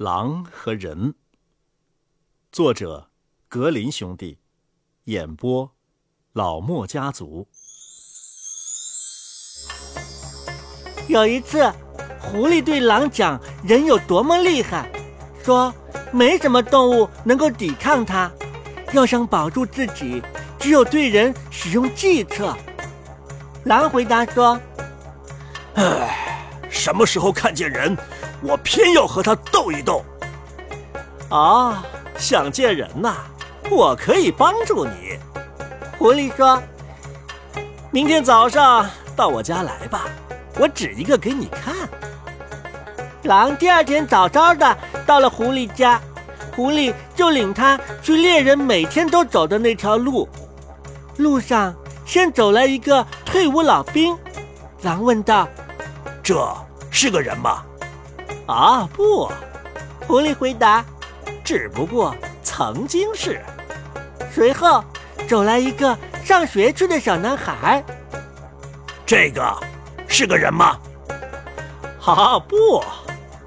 狼和人，作者格林兄弟，演播老莫家族。有一次，狐狸对狼讲人有多么厉害，说没什么动物能够抵抗它，要想保住自己，只有对人使用计策。狼回答说：“唉，什么时候看见人？”我偏要和他斗一斗。啊，想见人呐？我可以帮助你。狐狸说：“明天早上到我家来吧，我指一个给你看。”狼第二天早早的到了狐狸家，狐狸就领他去猎人每天都走的那条路。路上先走来一个退伍老兵，狼问道：“这是个人吗？”啊不，狐狸回答：“只不过曾经是。”随后走来一个上学去的小男孩。这个是个人吗？啊不，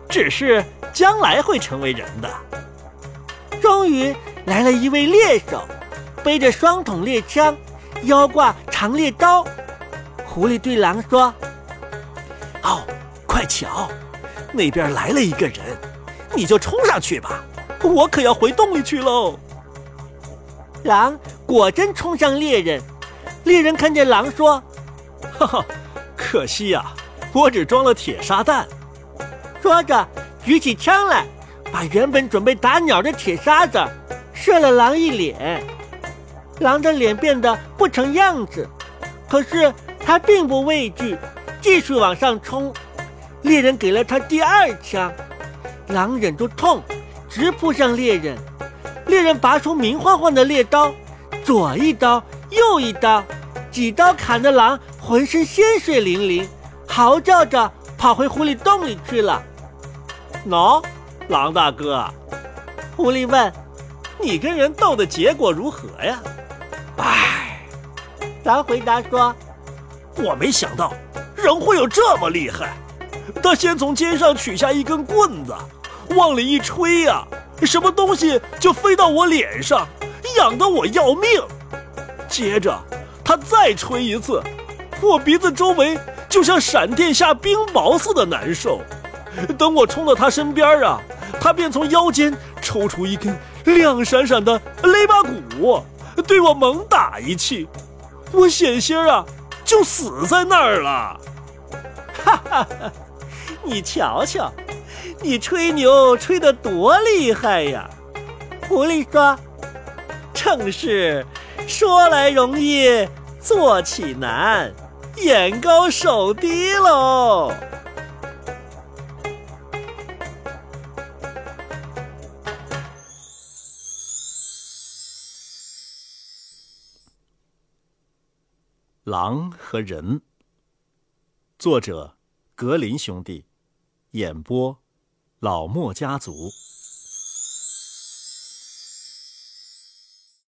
只是将来会成为人的。终于来了一位猎手，背着双筒猎枪，腰挂长猎刀。狐狸对狼说：“哦，快瞧！”那边来了一个人，你就冲上去吧，我可要回洞里去喽。狼果真冲向猎人，猎人看见狼说：“哈哈，可惜呀，我只装了铁砂弹。”说着举起枪来，把原本准备打鸟的铁砂子射了狼一脸。狼的脸变得不成样子，可是他并不畏惧，继续往上冲。猎人给了他第二枪，狼忍住痛，直扑向猎人。猎人拔出明晃晃的猎刀，左一刀，右一刀，几刀砍得狼浑身鲜血淋淋，嚎叫着跑回狐狸洞里去了。喏，狼大哥，狐狸问：“你跟人斗的结果如何呀？”唉，狼回答说：“我没想到人会有这么厉害。”他先从肩上取下一根棍子，往里一吹呀，什么东西就飞到我脸上，痒得我要命。接着他再吹一次，我鼻子周围就像闪电下冰雹似的难受。等我冲到他身边啊，他便从腰间抽出一根亮闪闪的雷巴骨，对我猛打一气，我险些啊就死在那儿了。哈哈哈。你瞧瞧，你吹牛吹得多厉害呀！狐狸说：“正是，说来容易，做起难，眼高手低喽。”狼和人，作者格林兄弟。演播，老莫家族。